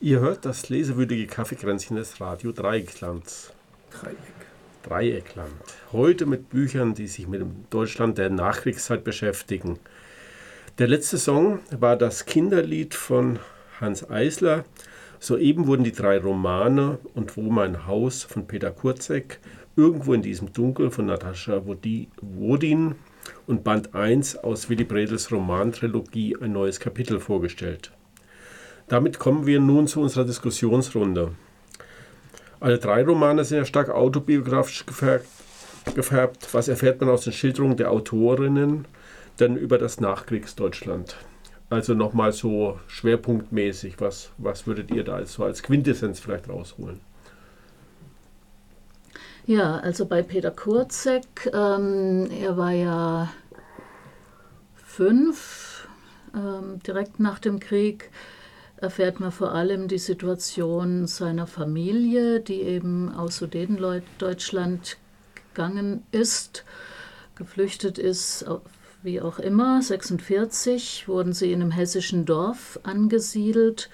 Ihr hört das lesewürdige Kaffeekränzchen des Radio Dreiecklands. Dreieck. Dreieckland. Heute mit Büchern, die sich mit dem Deutschland der Nachkriegszeit beschäftigen. Der letzte Song war das Kinderlied von Hans Eisler. Soeben wurden die drei Romane und Wo mein Haus von Peter Kurzek, Irgendwo in diesem Dunkel von Natascha Wodin und Band 1 aus Willy Bredels Romantrilogie ein neues Kapitel vorgestellt. Damit kommen wir nun zu unserer Diskussionsrunde. Alle drei Romane sind ja stark autobiografisch gefärbt. Was erfährt man aus den Schilderungen der Autorinnen denn über das Nachkriegsdeutschland? Also nochmal so schwerpunktmäßig, was, was würdet ihr da so als Quintessenz vielleicht rausholen? Ja, also bei Peter Kurzek, ähm, er war ja fünf, ähm, direkt nach dem Krieg, erfährt man vor allem die Situation seiner Familie, die eben aus Sudetendeutschland gegangen ist, geflüchtet ist, wie auch immer. 46 wurden sie in einem hessischen Dorf angesiedelt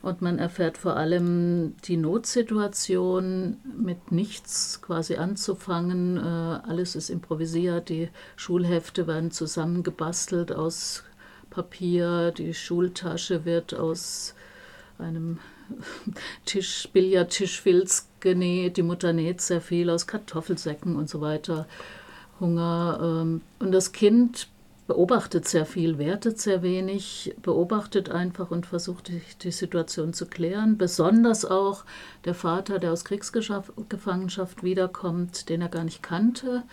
und man erfährt vor allem die Notsituation, mit nichts quasi anzufangen. Äh, alles ist improvisiert, die Schulhefte werden zusammengebastelt aus Papier, die Schultasche wird aus einem Tisch, Billardtischfilz genäht, die Mutter näht sehr viel aus Kartoffelsäcken und so weiter. Hunger. Ähm, und das Kind beobachtet sehr viel, wertet sehr wenig, beobachtet einfach und versucht die, die Situation zu klären. Besonders auch der Vater, der aus Kriegsgefangenschaft wiederkommt, den er gar nicht kannte.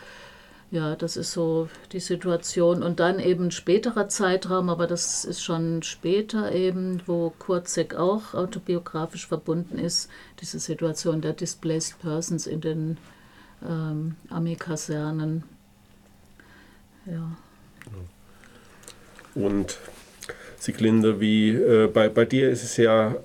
Ja, das ist so die Situation. Und dann eben späterer Zeitraum, aber das ist schon später eben, wo Kurzek auch autobiografisch verbunden ist, diese Situation der Displaced Persons in den ähm, Armeekasernen. Ja. Und Sieglinde, wie äh, bei, bei dir ist es ja,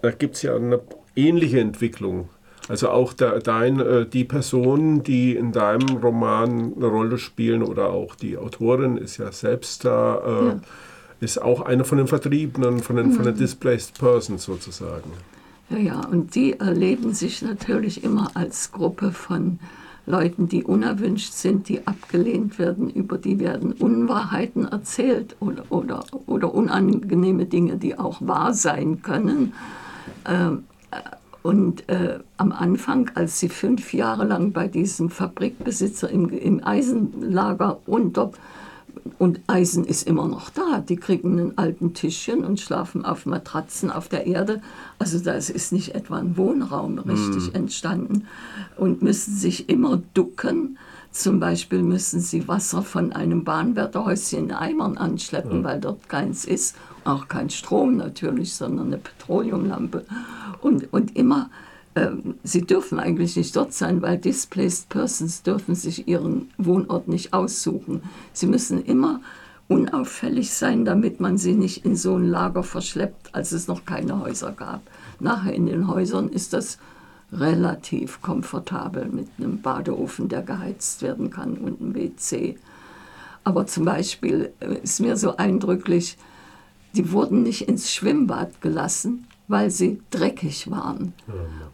da gibt es ja eine ähnliche Entwicklung. Also auch da, dein, äh, die Personen, die in deinem Roman eine Rolle spielen oder auch die Autorin ist ja selbst da, äh, ja. ist auch eine von den Vertriebenen, von den, mhm. von den mhm. Displaced Persons sozusagen. Ja, ja, und die erleben sich natürlich immer als Gruppe von Leuten, die unerwünscht sind, die abgelehnt werden, über die werden Unwahrheiten erzählt oder, oder, oder unangenehme Dinge, die auch wahr sein können. Ähm, äh, und äh, am Anfang, als sie fünf Jahre lang bei diesem Fabrikbesitzer im, im Eisenlager unter und Eisen ist immer noch da. Die kriegen einen alten Tischchen und schlafen auf Matratzen auf der Erde. Also das ist nicht etwa ein Wohnraum richtig mm. entstanden und müssen sich immer ducken. Zum Beispiel müssen sie Wasser von einem Bahnwärterhäuschen in Eimern anschleppen, ja. weil dort keins ist. Auch kein Strom natürlich, sondern eine Petroleumlampe. Und, und immer ähm, sie dürfen eigentlich nicht dort sein, weil Displaced Persons dürfen sich ihren Wohnort nicht aussuchen. Sie müssen immer unauffällig sein, damit man sie nicht in so ein Lager verschleppt, als es noch keine Häuser gab. Nachher in den Häusern ist das relativ komfortabel mit einem Badeofen, der geheizt werden kann und einem WC. Aber zum Beispiel äh, ist mir so eindrücklich, die wurden nicht ins Schwimmbad gelassen, weil sie dreckig waren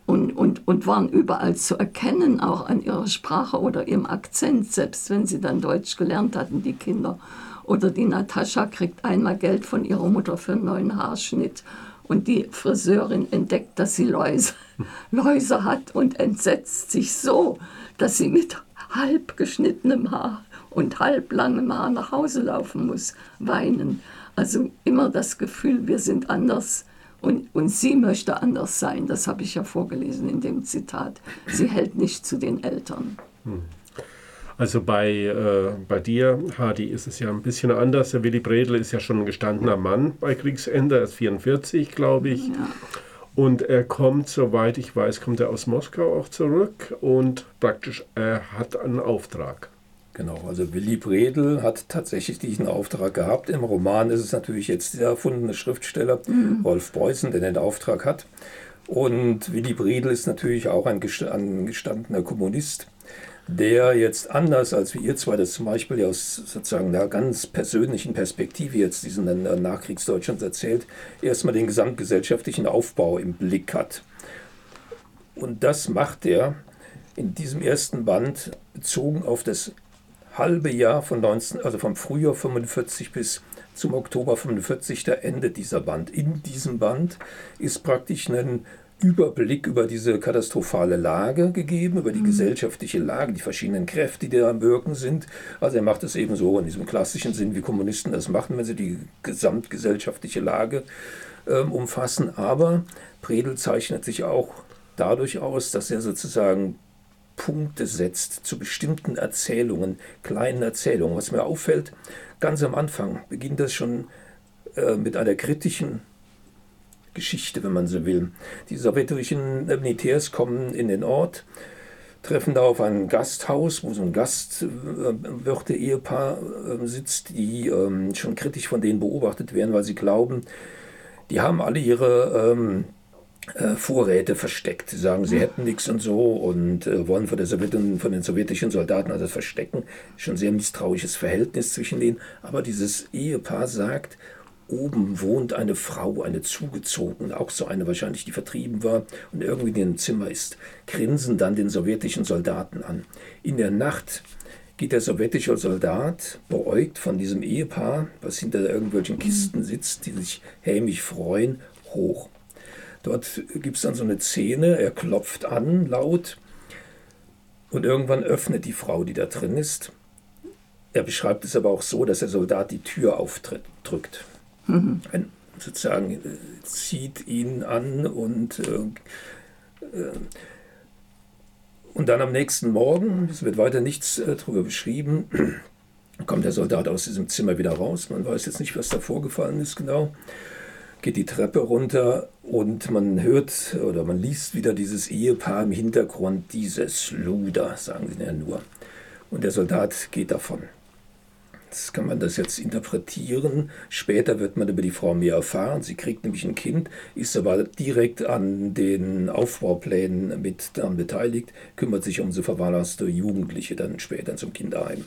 und, und, und waren überall zu erkennen, auch an ihrer Sprache oder ihrem Akzent, selbst wenn sie dann Deutsch gelernt hatten, die Kinder. Oder die Natascha kriegt einmal Geld von ihrer Mutter für einen neuen Haarschnitt und die Friseurin entdeckt, dass sie Läuse, Läuse hat und entsetzt sich so, dass sie mit halb geschnittenem Haar und halb langem Haar nach Hause laufen muss, weinen. Also immer das Gefühl, wir sind anders und, und sie möchte anders sein, das habe ich ja vorgelesen in dem Zitat. Sie hält nicht zu den Eltern. Hm. Also bei, äh, bei dir, Hadi, ist es ja ein bisschen anders. Der Willy Bredel ist ja schon ein gestandener Mann bei Kriegsende, er ist 44, glaube ich. Ja. Und er kommt, soweit ich weiß, kommt er aus Moskau auch zurück und praktisch er hat einen Auftrag. Genau, also Willy Bredel hat tatsächlich diesen Auftrag gehabt. Im Roman ist es natürlich jetzt der erfundene Schriftsteller mhm. Rolf Beußen, der den Auftrag hat. Und Willy Bredel ist natürlich auch ein gestandener Kommunist. der jetzt anders als wie ihr zwei das zum Beispiel aus sozusagen einer ganz persönlichen Perspektive jetzt diesen Nachkriegsdeutschland erzählt, erstmal den gesamtgesellschaftlichen Aufbau im Blick hat. Und das macht er in diesem ersten Band bezogen auf das halbe Jahr von 19, also vom Frühjahr 45 bis zum Oktober 45, da endet dieser Band. In diesem Band ist praktisch ein Überblick über diese katastrophale Lage gegeben, über die mhm. gesellschaftliche Lage, die verschiedenen Kräfte, die da am Wirken sind. Also er macht es eben so in diesem klassischen Sinn, wie Kommunisten das machen, wenn sie die gesamtgesellschaftliche Lage ähm, umfassen. Aber Predel zeichnet sich auch dadurch aus, dass er sozusagen Punkte setzt zu bestimmten Erzählungen, kleinen Erzählungen. Was mir auffällt, ganz am Anfang beginnt das schon äh, mit einer kritischen Geschichte, wenn man so will. Die sowjetischen Militärs kommen in den Ort, treffen da auf ein Gasthaus, wo so ein Gastwirte-Ehepaar äh, sitzt, die ähm, schon kritisch von denen beobachtet werden, weil sie glauben, die haben alle ihre ähm, äh, Vorräte versteckt. Sie sagen, sie hätten nichts und so und äh, wollen von, der Sowjetun, von den sowjetischen Soldaten also verstecken. Schon sehr misstrauisches Verhältnis zwischen denen. Aber dieses Ehepaar sagt, oben wohnt eine Frau, eine zugezogene, auch so eine wahrscheinlich, die vertrieben war und irgendwie in dem Zimmer ist, grinsen dann den sowjetischen Soldaten an. In der Nacht geht der sowjetische Soldat, beäugt von diesem Ehepaar, was hinter irgendwelchen Kisten sitzt, die sich hämisch freuen, hoch. Dort gibt es dann so eine Szene, er klopft an laut und irgendwann öffnet die Frau, die da drin ist. Er beschreibt es aber auch so, dass der Soldat die Tür aufdrückt. Mhm. Ein, sozusagen äh, zieht ihn an und, äh, äh, und dann am nächsten Morgen, es wird weiter nichts äh, darüber beschrieben, kommt der Soldat aus diesem Zimmer wieder raus. Man weiß jetzt nicht, was da vorgefallen ist genau geht die Treppe runter und man hört oder man liest wieder dieses Ehepaar im Hintergrund, dieses Luder, sagen sie ja nur. Und der Soldat geht davon. Das kann man das jetzt interpretieren. Später wird man über die Frau mehr erfahren. Sie kriegt nämlich ein Kind, ist aber direkt an den Aufbauplänen mit daran beteiligt, kümmert sich um so verwahrloste Jugendliche dann später zum Kinderheim.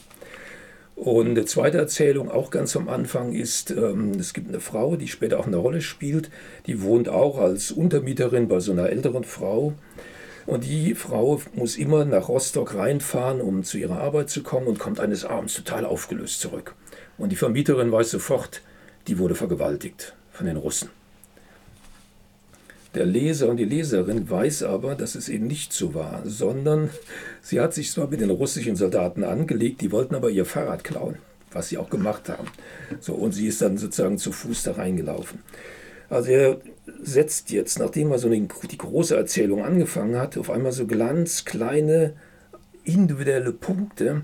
Und eine zweite Erzählung, auch ganz am Anfang, ist, ähm, es gibt eine Frau, die später auch eine Rolle spielt, die wohnt auch als Untermieterin bei so einer älteren Frau. Und die Frau muss immer nach Rostock reinfahren, um zu ihrer Arbeit zu kommen und kommt eines Abends total aufgelöst zurück. Und die Vermieterin weiß sofort, die wurde vergewaltigt von den Russen. Der Leser und die Leserin weiß aber, dass es eben nicht so war, sondern sie hat sich zwar mit den russischen Soldaten angelegt, die wollten aber ihr Fahrrad klauen, was sie auch gemacht haben. So, und sie ist dann sozusagen zu Fuß da reingelaufen. Also er setzt jetzt, nachdem er so die große Erzählung angefangen hat, auf einmal so ganz kleine individuelle Punkte,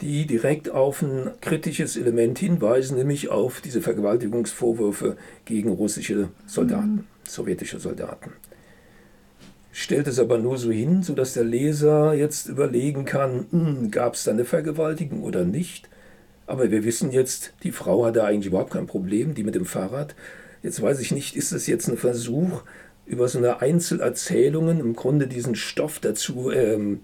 die direkt auf ein kritisches Element hinweisen, nämlich auf diese Vergewaltigungsvorwürfe gegen russische Soldaten. Mhm sowjetische Soldaten. Stellt es aber nur so hin, sodass der Leser jetzt überlegen kann, hm, gab es da eine Vergewaltigung oder nicht. Aber wir wissen jetzt, die Frau hatte eigentlich überhaupt kein Problem, die mit dem Fahrrad. Jetzt weiß ich nicht, ist es jetzt ein Versuch, über so eine Einzelerzählungen im Grunde diesen Stoff dazu ähm,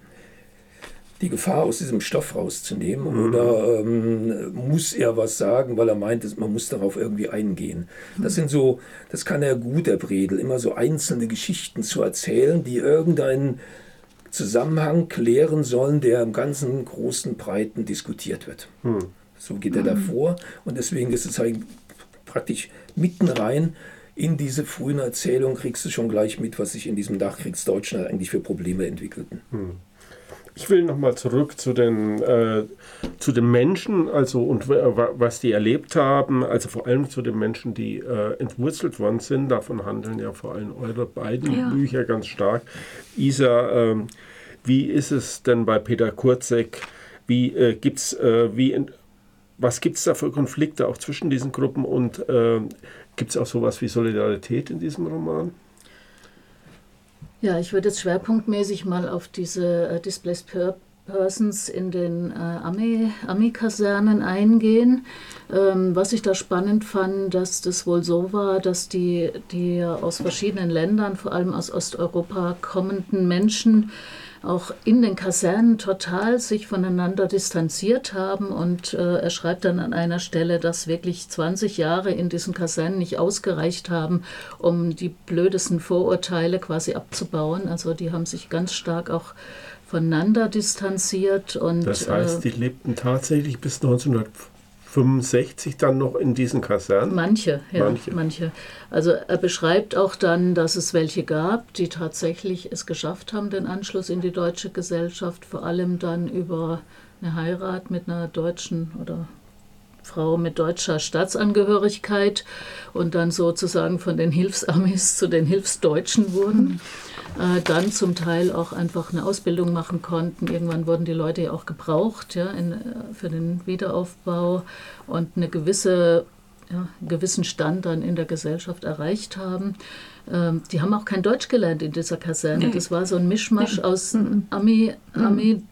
die Gefahr aus diesem Stoff rauszunehmen? Mhm. Oder ähm, muss er was sagen, weil er meint, man muss darauf irgendwie eingehen? Das sind so, das kann er gut, der Bredel, immer so einzelne Geschichten zu erzählen, die irgendeinen Zusammenhang klären sollen, der im ganzen großen Breiten diskutiert wird. Mhm. So geht er davor und deswegen ist es halt praktisch mitten rein in diese frühen Erzählungen kriegst du schon gleich mit, was sich in diesem Nachkriegsdeutschland eigentlich für Probleme entwickelten. Ich will nochmal zurück zu den, äh, zu den Menschen, also und was die erlebt haben, also vor allem zu den Menschen, die äh, entwurzelt worden sind. Davon handeln ja vor allem eure beiden ja. Bücher ganz stark. Isa, äh, wie ist es denn bei Peter Kurzek? Wie äh, gibt's, äh, wie in, was gibt es da für Konflikte auch zwischen diesen Gruppen und äh, gibt es auch sowas wie Solidarität in diesem Roman? Ja, ich würde jetzt schwerpunktmäßig mal auf diese äh, Displaced Persons in den äh, Army-Kasernen eingehen. Ähm, was ich da spannend fand, dass das wohl so war, dass die, die aus verschiedenen Ländern, vor allem aus Osteuropa kommenden Menschen, auch in den Kasernen total sich voneinander distanziert haben. Und äh, er schreibt dann an einer Stelle, dass wirklich 20 Jahre in diesen Kasernen nicht ausgereicht haben, um die blödesten Vorurteile quasi abzubauen. Also die haben sich ganz stark auch voneinander distanziert. Und, das heißt, äh, die lebten tatsächlich bis 1950 65 dann noch in diesen Kasernen? Manche, ja, manche. manche. Also er beschreibt auch dann, dass es welche gab, die tatsächlich es geschafft haben, den Anschluss in die deutsche Gesellschaft, vor allem dann über eine Heirat mit einer deutschen oder Frau mit deutscher Staatsangehörigkeit und dann sozusagen von den Hilfsamis zu den Hilfsdeutschen wurden äh, dann zum Teil auch einfach eine Ausbildung machen konnten. Irgendwann wurden die Leute ja auch gebraucht ja, in, äh, für den Wiederaufbau und eine gewisse ja, einen gewissen Stand dann in der Gesellschaft erreicht haben. Ähm, die haben auch kein Deutsch gelernt in dieser Kaserne. Nee. Das war so ein Mischmasch nee. aus mhm. Ami, mhm. Ami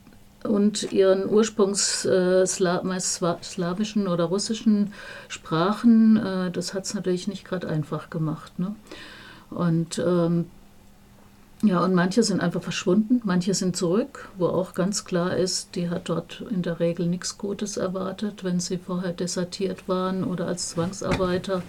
und ihren ursprungs äh, slawischen oder russischen Sprachen. Äh, das hat es natürlich nicht gerade einfach gemacht. Ne? Und ähm, ja, und manche sind einfach verschwunden, manche sind zurück, wo auch ganz klar ist, die hat dort in der Regel nichts Gutes erwartet, wenn sie vorher desertiert waren oder als Zwangsarbeiter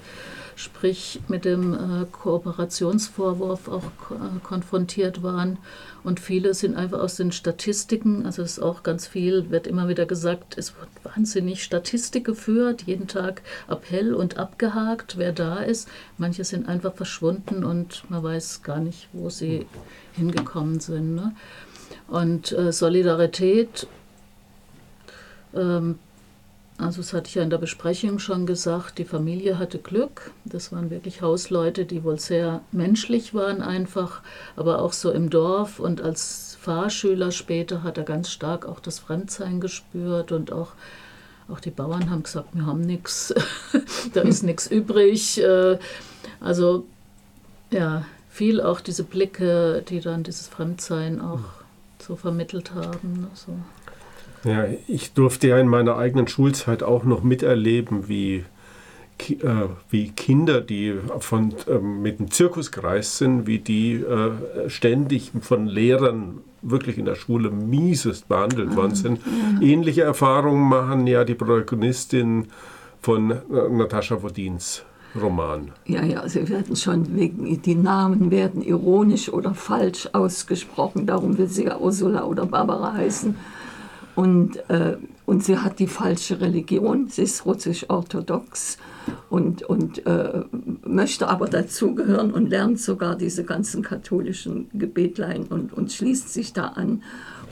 sprich mit dem äh, Kooperationsvorwurf auch äh, konfrontiert waren. Und viele sind einfach aus den Statistiken, also es ist auch ganz viel, wird immer wieder gesagt, es wird wahnsinnig Statistik geführt, jeden Tag Appell und abgehakt, wer da ist. Manche sind einfach verschwunden und man weiß gar nicht, wo sie hingekommen sind. Ne? Und äh, Solidarität ähm, also das hatte ich ja in der Besprechung schon gesagt, die Familie hatte Glück. Das waren wirklich Hausleute, die wohl sehr menschlich waren einfach, aber auch so im Dorf und als Fahrschüler später hat er ganz stark auch das Fremdsein gespürt und auch, auch die Bauern haben gesagt, wir haben nichts, da ist nichts übrig. Äh, also ja, viel auch diese Blicke, die dann dieses Fremdsein auch so vermittelt haben. So. Ja, ich durfte ja in meiner eigenen Schulzeit auch noch miterleben, wie, äh, wie Kinder, die von, äh, mit dem Zirkus gereist sind, wie die äh, ständig von Lehrern wirklich in der Schule miesest behandelt worden sind. Ähnliche Erfahrungen machen ja die Protagonistin von äh, Natascha Wodins. Roman. Ja, ja, sie werden schon wegen, die Namen werden ironisch oder falsch ausgesprochen, darum will sie ja Ursula oder Barbara heißen. Und, äh, und sie hat die falsche Religion, sie ist russisch-orthodox und, und äh, möchte aber dazugehören und lernt sogar diese ganzen katholischen Gebetlein und, und schließt sich da an.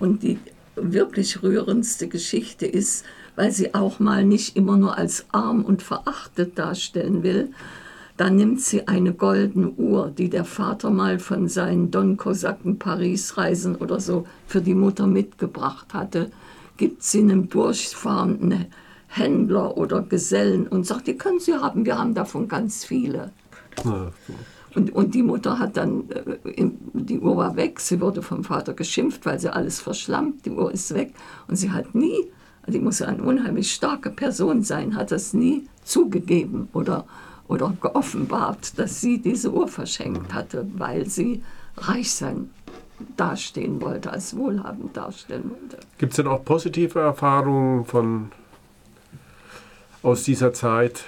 Und die wirklich rührendste Geschichte ist, weil sie auch mal nicht immer nur als arm und verachtet darstellen will, da nimmt sie eine goldene Uhr, die der Vater mal von seinen Don-Kosaken Paris-Reisen oder so für die Mutter mitgebracht hatte gibt sie einem durchfahrenden Händler oder Gesellen und sagt, die können Sie haben, wir haben davon ganz viele. Und, und die Mutter hat dann, äh, die Uhr war weg, sie wurde vom Vater geschimpft, weil sie alles verschlammt, die Uhr ist weg. Und sie hat nie, die muss eine unheimlich starke Person sein, hat das nie zugegeben oder, oder geoffenbart, dass sie diese Uhr verschenkt hatte, weil sie reich sein dastehen wollte, als wohlhabend darstellen wollte. Gibt es denn auch positive Erfahrungen von, aus dieser Zeit?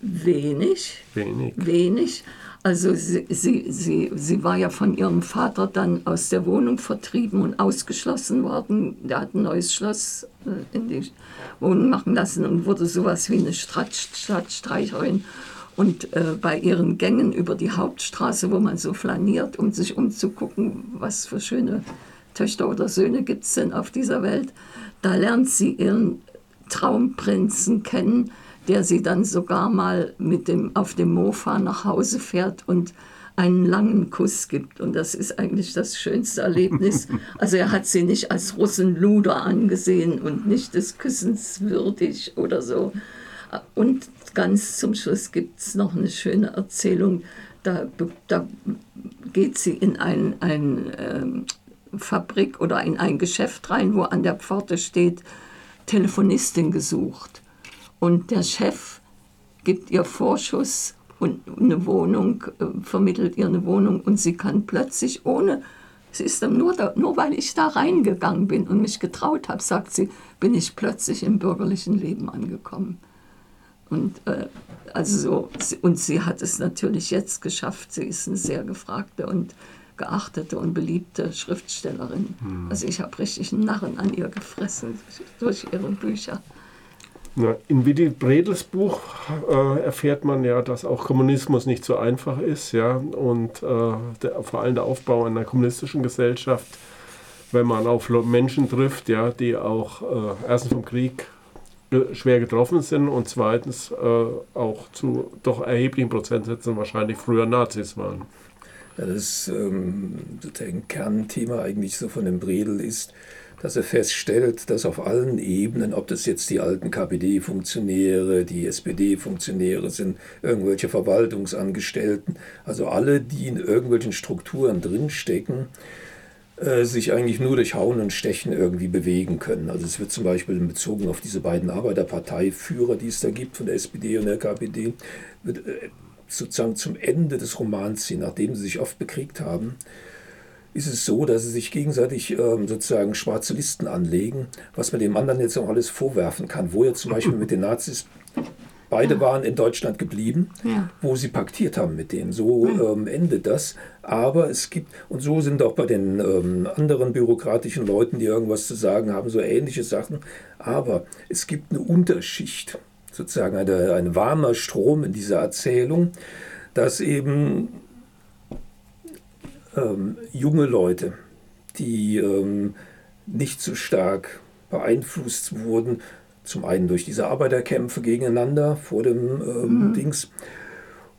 Wenig. Wenig. Wenig. Also sie, sie, sie, sie war ja von ihrem Vater dann aus der Wohnung vertrieben und ausgeschlossen worden. Der hat ein neues Schloss äh, in die Wohnung machen lassen und wurde sowas wie eine Stadtstreicherin und äh, bei ihren Gängen über die Hauptstraße, wo man so flaniert, um sich umzugucken, was für schöne Töchter oder Söhne gibt es denn auf dieser Welt, da lernt sie ihren Traumprinzen kennen, der sie dann sogar mal mit dem, auf dem Mofa nach Hause fährt und einen langen Kuss gibt. Und das ist eigentlich das schönste Erlebnis. Also er hat sie nicht als Russenluder angesehen und nicht des Küssens würdig oder so. Und ganz zum Schluss gibt es noch eine schöne Erzählung. Da, da geht sie in ein, ein ähm, Fabrik oder in ein Geschäft rein, wo an der Pforte steht, Telefonistin gesucht. Und der Chef gibt ihr Vorschuss und eine Wohnung, äh, vermittelt ihr eine Wohnung und sie kann plötzlich ohne, sie ist dann nur, da, nur weil ich da reingegangen bin und mich getraut habe, sagt sie, bin ich plötzlich im bürgerlichen Leben angekommen. Und, äh, also so, und sie hat es natürlich jetzt geschafft. Sie ist eine sehr gefragte und geachtete und beliebte Schriftstellerin. Hm. Also ich habe richtig einen Narren an ihr gefressen durch ihre Bücher. Na, in Willy Bredels Buch äh, erfährt man ja, dass auch Kommunismus nicht so einfach ist, ja, und äh, der, vor allem der Aufbau einer kommunistischen Gesellschaft, wenn man auf Menschen trifft, ja, die auch äh, erstens vom Krieg schwer getroffen sind und zweitens äh, auch zu doch erheblichen Prozentsätzen wahrscheinlich früher Nazis waren. Ja, das ähm, ein Kernthema eigentlich so von dem Bredel ist, dass er feststellt, dass auf allen Ebenen, ob das jetzt die alten KPD-Funktionäre, die SPD-Funktionäre sind, irgendwelche Verwaltungsangestellten, also alle, die in irgendwelchen Strukturen drinstecken, äh, sich eigentlich nur durch Hauen und Stechen irgendwie bewegen können. Also es wird zum Beispiel bezogen auf diese beiden Arbeiterparteiführer, die es da gibt von der SPD und der KPD, wird äh, sozusagen zum Ende des Romans hin, nachdem sie sich oft bekriegt haben, ist es so, dass sie sich gegenseitig ähm, sozusagen schwarze Listen anlegen, was man dem anderen jetzt auch alles vorwerfen kann. Wo er zum Beispiel mit den Nazis, beide ja. waren in Deutschland geblieben, ja. wo sie paktiert haben mit denen. So ähm, endet das. Aber es gibt, und so sind auch bei den ähm, anderen bürokratischen Leuten, die irgendwas zu sagen haben, so ähnliche Sachen. Aber es gibt eine Unterschicht, sozusagen eine, ein warmer Strom in dieser Erzählung, dass eben ähm, junge Leute, die ähm, nicht so stark beeinflusst wurden, zum einen durch diese Arbeiterkämpfe gegeneinander vor dem ähm, mhm. Dings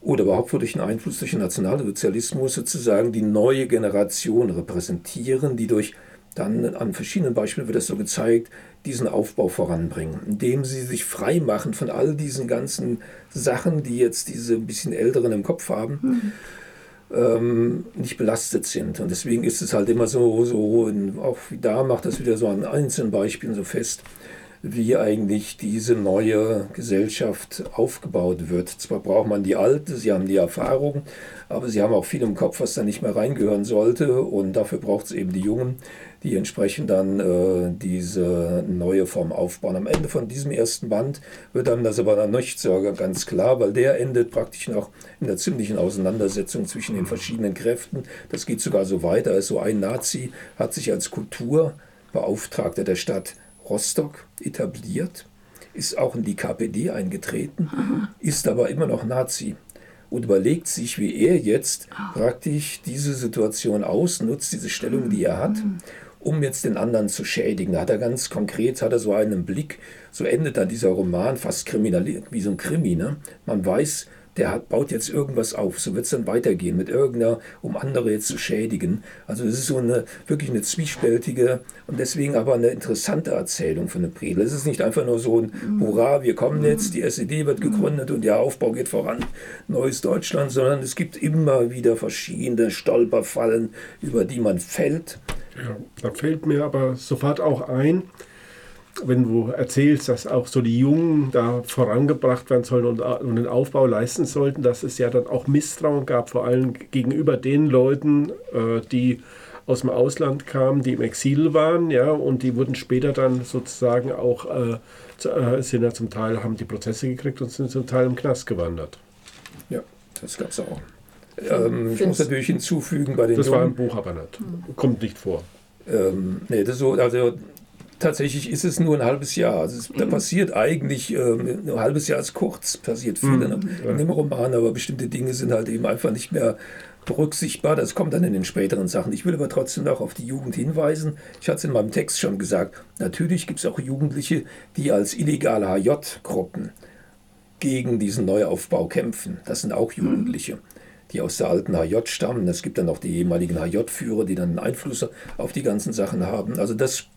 oder überhaupt durch den Einfluss durch den Nationalsozialismus sozusagen die neue Generation repräsentieren, die durch dann an verschiedenen Beispielen wird das so gezeigt, diesen Aufbau voranbringen, indem sie sich frei machen von all diesen ganzen Sachen, die jetzt diese ein bisschen Älteren im Kopf haben. Mhm ähm, nicht belastet sind. Und deswegen ist es halt immer so, so auch da macht das wieder so an einzelnen Beispielen so fest, wie eigentlich diese neue Gesellschaft aufgebaut wird. Zwar braucht man die alte, sie haben die Erfahrung, aber sie haben auch viel im Kopf, was da nicht mehr reingehören sollte. Und dafür braucht es eben die Jungen, die entsprechend dann äh, diese neue Form aufbauen. Am Ende von diesem ersten Band wird dann das aber dann nicht so ganz klar, weil der endet praktisch noch in der ziemlichen Auseinandersetzung zwischen den verschiedenen Kräften. Das geht sogar so weiter. Also ein Nazi hat sich als Kulturbeauftragter der Stadt Rostock etabliert, ist auch in die KPD eingetreten, ist aber immer noch Nazi und überlegt sich, wie er jetzt praktisch diese Situation ausnutzt, diese Stellung, die er hat, um jetzt den anderen zu schädigen. Da hat er ganz konkret, hat er so einen Blick, so endet dann dieser Roman fast kriminal, wie so ein Krimi. Ne? Man weiß, der hat, baut jetzt irgendwas auf. So wird es dann weitergehen mit irgendeiner, um andere jetzt zu schädigen. Also es ist so eine wirklich eine zwiespältige und deswegen aber eine interessante Erzählung von der Predel. Es ist nicht einfach nur so ein Hurra, wir kommen jetzt, die SED wird gegründet und der Aufbau geht voran, neues Deutschland, sondern es gibt immer wieder verschiedene Stolperfallen, über die man fällt. Ja, da fällt mir aber sofort auch ein, wenn du erzählst, dass auch so die Jungen da vorangebracht werden sollen und, und den Aufbau leisten sollten, dass es ja dann auch Misstrauen gab, vor allem gegenüber den Leuten, äh, die aus dem Ausland kamen, die im Exil waren, ja, und die wurden später dann sozusagen auch, äh, zu, äh, sind ja zum Teil, haben die Prozesse gekriegt und sind zum Teil im Knast gewandert. Ja, das gab es auch. Ähm, ich muss natürlich hinzufügen bei den Das Jungen, war im Buch aber nicht. Kommt nicht vor. Ähm, nee, das so, also tatsächlich ist es nur ein halbes Jahr. Also es, da passiert eigentlich, äh, ein halbes Jahr ist kurz, passiert viel mhm. in, in dem Roman, aber bestimmte Dinge sind halt eben einfach nicht mehr berücksichtigbar. Das kommt dann in den späteren Sachen. Ich will aber trotzdem noch auf die Jugend hinweisen. Ich hatte es in meinem Text schon gesagt. Natürlich gibt es auch Jugendliche, die als illegale HJ-Gruppen gegen diesen Neuaufbau kämpfen. Das sind auch Jugendliche, die aus der alten HJ stammen. Es gibt dann auch die ehemaligen HJ-Führer, die dann Einfluss auf die ganzen Sachen haben. Also das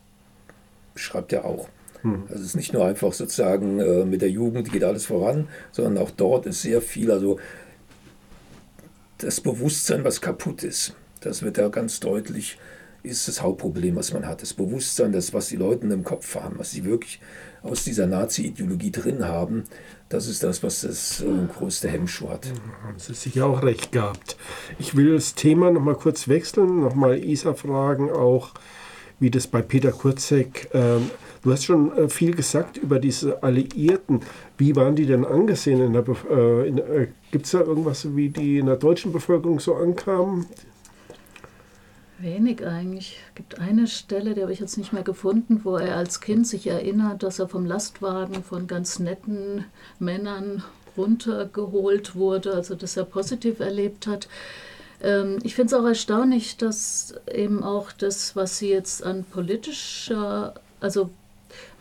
schreibt er auch. Hm. Also es ist nicht nur einfach sozusagen äh, mit der Jugend geht alles voran, sondern auch dort ist sehr viel, also das Bewusstsein, was kaputt ist, das wird ja ganz deutlich ist das Hauptproblem, was man hat. Das Bewusstsein, das, was die Leute im Kopf haben, was sie wirklich aus dieser Nazi-Ideologie drin haben, das ist das, was das äh, größte Hemmschuh hat. Haben Sie sicher auch recht gehabt. Ich will das Thema noch mal kurz wechseln, noch mal Isa fragen, auch wie das bei Peter Kurzek. Ähm, du hast schon äh, viel gesagt über diese Alliierten. Wie waren die denn angesehen? Äh, äh, Gibt es da irgendwas, wie die in der deutschen Bevölkerung so ankamen? Wenig eigentlich. Es gibt eine Stelle, die habe ich jetzt nicht mehr gefunden, wo er als Kind sich erinnert, dass er vom Lastwagen von ganz netten Männern runtergeholt wurde, also dass er positiv erlebt hat. Ähm, ich finde es auch erstaunlich, dass eben auch das, was sie jetzt an politischer, also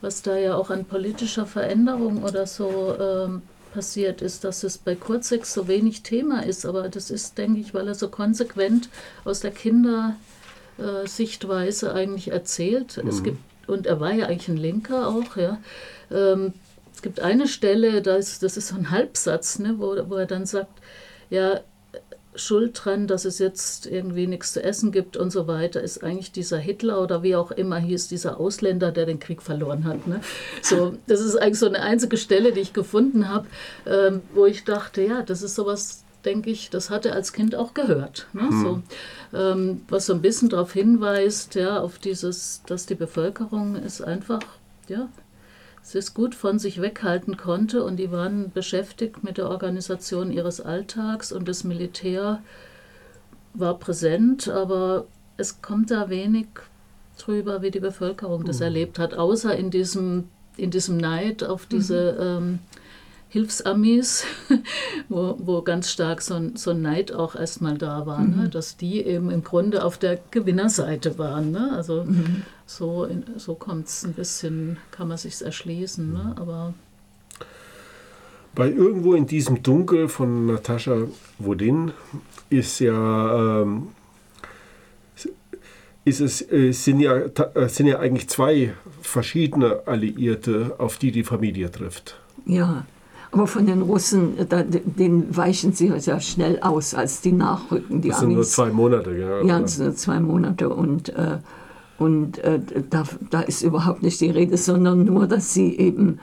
was da ja auch an politischer Veränderung oder so ähm, passiert ist, dass es bei Kurzek so wenig Thema ist. Aber das ist, denke ich, weil er so konsequent aus der Kindersichtweise eigentlich erzählt. Mhm. Es gibt, und er war ja eigentlich ein Linker auch, ja. Ähm, es gibt eine Stelle, das, das ist so ein Halbsatz, ne, wo, wo er dann sagt, ja, Schuld dran, dass es jetzt irgendwie nichts zu essen gibt und so weiter, ist eigentlich dieser Hitler oder wie auch immer hieß, dieser Ausländer, der den Krieg verloren hat. Ne? So, das ist eigentlich so eine einzige Stelle, die ich gefunden habe, ähm, wo ich dachte, ja, das ist sowas, denke ich, das hat er als Kind auch gehört. Ne? Hm. So, ähm, was so ein bisschen darauf hinweist, ja, auf dieses, dass die Bevölkerung ist einfach, ja, es gut von sich weghalten konnte und die waren beschäftigt mit der Organisation ihres Alltags und das Militär war präsent, aber es kommt da wenig drüber, wie die Bevölkerung das mhm. erlebt hat, außer in diesem, in diesem Neid auf diese mhm. ähm, Hilfsamis, wo, wo ganz stark so ein, so ein Neid auch erstmal da war, ne? mhm. ne? dass die eben im Grunde auf der Gewinnerseite waren. Ne? Also mhm. so, so kommt es ein bisschen, kann man sich erschließen. Ne? Mhm. Aber weil irgendwo in diesem Dunkel von Natascha Wodin ist ja, ähm, ist es, äh, sind, ja, äh, sind ja eigentlich zwei verschiedene Alliierte, auf die die Familie trifft. Ja, aber von den Russen, da, den weichen sie sehr schnell aus, als die nachrücken. Die das sind Amis. nur zwei Monate, ja. Ja, das sind nur zwei Monate. Und, äh, und äh, da, da ist überhaupt nicht die Rede, sondern nur, dass sie eben,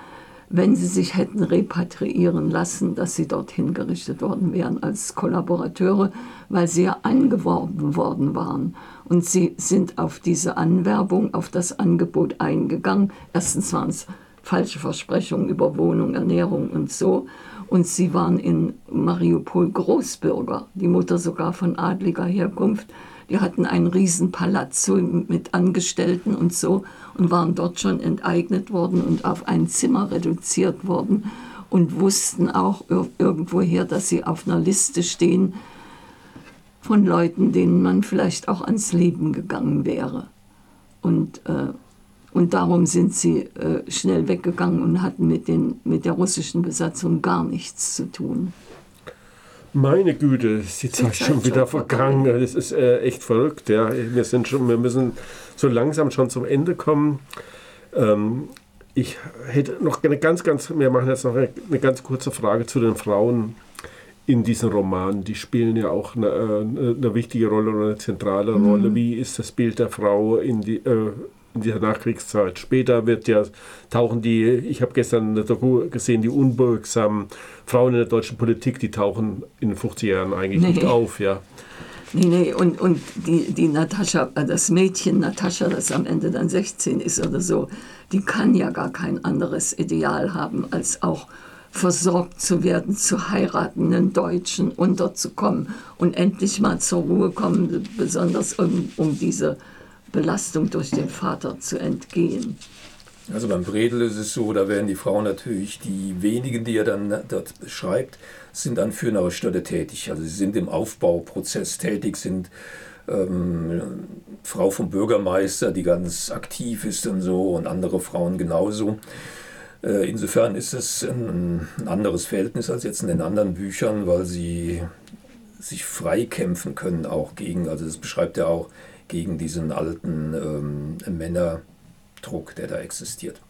wenn sie sich hätten repatriieren lassen, dass sie dorthin gerichtet worden wären als Kollaborateure, weil sie ja angeworben worden waren. Und sie sind auf diese Anwerbung, auf das Angebot eingegangen. Erstens waren es falsche Versprechungen über Wohnung, Ernährung und so. Und sie waren in Mariupol Großbürger, die Mutter sogar von adliger Herkunft. Die hatten einen riesen Palazzo mit Angestellten und so und waren dort schon enteignet worden und auf ein Zimmer reduziert worden und wussten auch irgendwoher, dass sie auf einer Liste stehen von Leuten, denen man vielleicht auch ans Leben gegangen wäre. Und äh, und darum sind sie äh, schnell weggegangen und hatten mit, den, mit der russischen Besatzung gar nichts zu tun. Meine Güte, ist die Zeit schon wieder vergangen. Das ist äh, echt verrückt. Ja. Wir, sind schon, wir müssen so langsam schon zum Ende kommen. Ähm, ich hätte noch eine ganz, ganz, wir machen jetzt noch eine, eine, ganz kurze Frage zu den Frauen in diesem Roman. Die spielen ja auch eine, äh, eine wichtige Rolle oder eine zentrale mhm. Rolle. Wie ist das Bild der Frau in die, äh, in dieser Nachkriegszeit. Später wird ja, tauchen die, ich habe gestern eine Doku gesehen, die unbeugsamen Frauen in der deutschen Politik, die tauchen in den 50er Jahren eigentlich nee. nicht auf, ja. Nee, nee, und, und die, die Natascha, äh, das Mädchen Natascha, das am Ende dann 16 ist oder so, die kann ja gar kein anderes Ideal haben, als auch versorgt zu werden, zu heiraten, einen Deutschen unterzukommen und endlich mal zur Ruhe kommen, besonders um, um diese Belastung durch den Vater zu entgehen. Also beim Bredel ist es so, da werden die Frauen natürlich, die wenigen, die er dann dort beschreibt, sind an führender Stelle tätig. Also sie sind im Aufbauprozess tätig, sind ähm, Frau vom Bürgermeister, die ganz aktiv ist und so, und andere Frauen genauso. Äh, insofern ist es ein, ein anderes Verhältnis als jetzt in den anderen Büchern, weil sie sich frei kämpfen können auch gegen, also das beschreibt er auch, gegen diesen alten ähm, Männerdruck, der da existiert.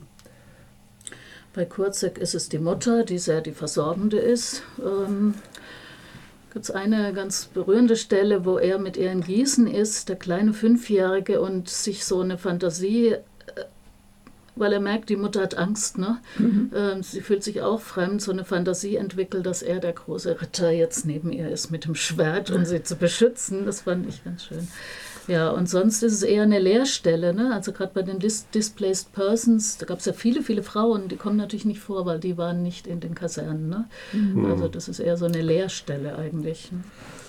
Bei Kurzek ist es die Mutter, die sehr die Versorgende ist. Ähm, gibt es eine ganz berührende Stelle, wo er mit ihr in Gießen ist, der kleine Fünfjährige, und sich so eine Fantasie, weil er merkt, die Mutter hat Angst, ne? Mhm. Ähm, sie fühlt sich auch fremd, so eine Fantasie entwickelt, dass er der große Ritter jetzt neben ihr ist mit dem Schwert, um sie zu beschützen. Das fand ich ganz schön. Ja, und sonst ist es eher eine Leerstelle. Ne? Also gerade bei den Dis Displaced Persons, da gab es ja viele, viele Frauen, die kommen natürlich nicht vor, weil die waren nicht in den Kasernen. Ne? Mhm. Also das ist eher so eine Leerstelle eigentlich. Ne?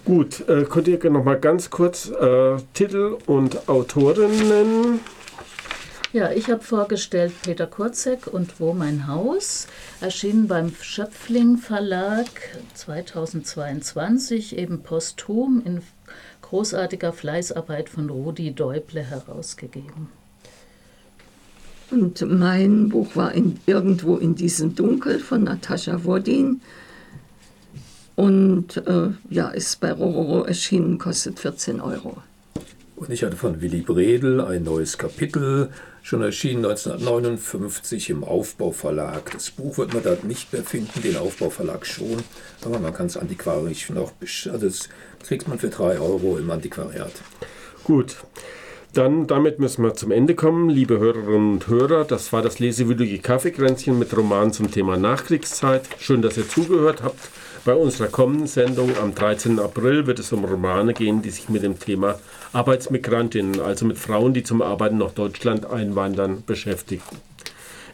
Gut, äh, könnt ihr noch mal ganz kurz äh, Titel und Autoren nennen? Ja, ich habe vorgestellt Peter Kurzek und Wo mein Haus, erschienen beim Schöpfling Verlag 2022, eben posthum in großartiger Fleißarbeit von Rudi Däuble herausgegeben. Und mein Buch war in, irgendwo in diesem Dunkel von Natascha Wodin. Und äh, ja, ist bei Rororo erschienen, kostet 14 Euro. Und ich hatte von Willy Bredel ein neues Kapitel, schon erschienen 1959 im Aufbauverlag. Das Buch wird man da nicht mehr finden, den Aufbauverlag schon, aber man kann es antiquarisch noch, also das kriegt man für 3 Euro im Antiquariat. Gut. Dann, damit müssen wir zum Ende kommen, liebe Hörerinnen und Hörer. Das war das lesewürdige Kaffeekränzchen mit Roman zum Thema Nachkriegszeit. Schön, dass ihr zugehört habt. Bei unserer kommenden Sendung am 13. April wird es um Romane gehen, die sich mit dem Thema Arbeitsmigrantinnen, also mit Frauen, die zum Arbeiten nach Deutschland einwandern, beschäftigen.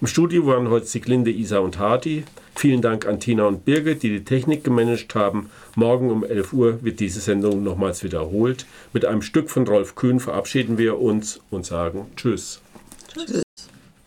Im Studio waren heute Siglinde, Isa und Hardy. Vielen Dank an Tina und Birgit, die die Technik gemanagt haben. Morgen um 11 Uhr wird diese Sendung nochmals wiederholt. Mit einem Stück von Rolf Kühn verabschieden wir uns und sagen Tschüss. Tschüss.